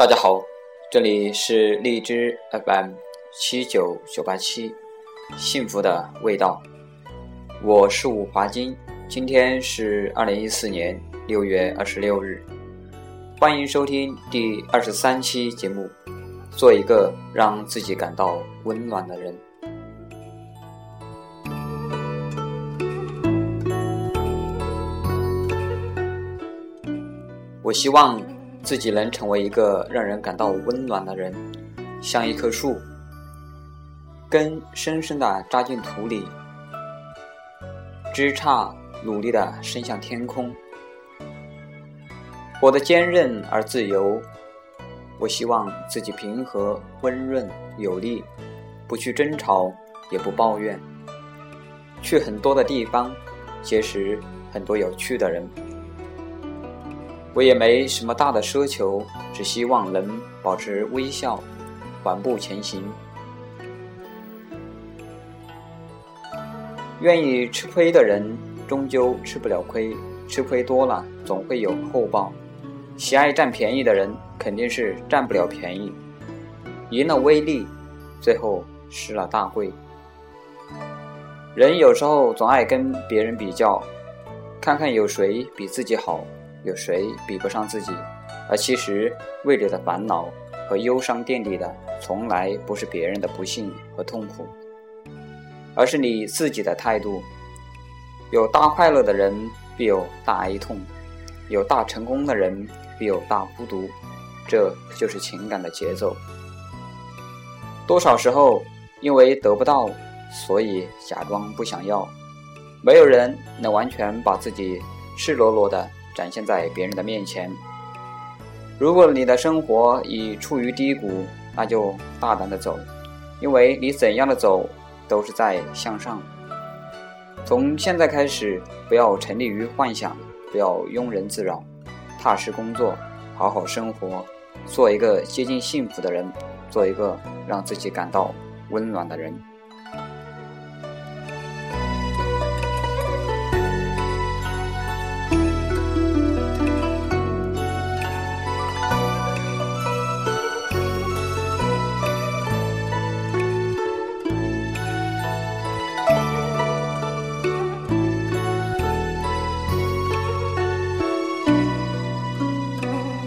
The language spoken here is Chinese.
大家好，这里是荔枝 FM 七九九八七，幸福的味道。我是武华金，今天是二零一四年六月二十六日，欢迎收听第二十三期节目。做一个让自己感到温暖的人。我希望。自己能成为一个让人感到温暖的人，像一棵树，根深深地扎进土里，枝杈努力地伸向天空，活得坚韧而自由。我希望自己平和、温润、有力，不去争吵，也不抱怨，去很多的地方，结识很多有趣的人。我也没什么大的奢求，只希望能保持微笑，缓步前行。愿意吃亏的人，终究吃不了亏；吃亏多了，总会有后报。喜爱占便宜的人，肯定是占不了便宜。赢了微利，最后失了大贵。人有时候总爱跟别人比较，看看有谁比自己好。有谁比不上自己？而其实，胃里的烦恼和忧伤垫底的，从来不是别人的不幸和痛苦，而是你自己的态度。有大快乐的人，必有大哀痛；有大成功的人，必有大孤独。这就是情感的节奏。多少时候，因为得不到，所以假装不想要。没有人能完全把自己赤裸裸的。展现在别人的面前。如果你的生活已处于低谷，那就大胆的走，因为你怎样的走，都是在向上。从现在开始，不要沉溺于幻想，不要庸人自扰，踏实工作，好好生活，做一个接近幸福的人，做一个让自己感到温暖的人。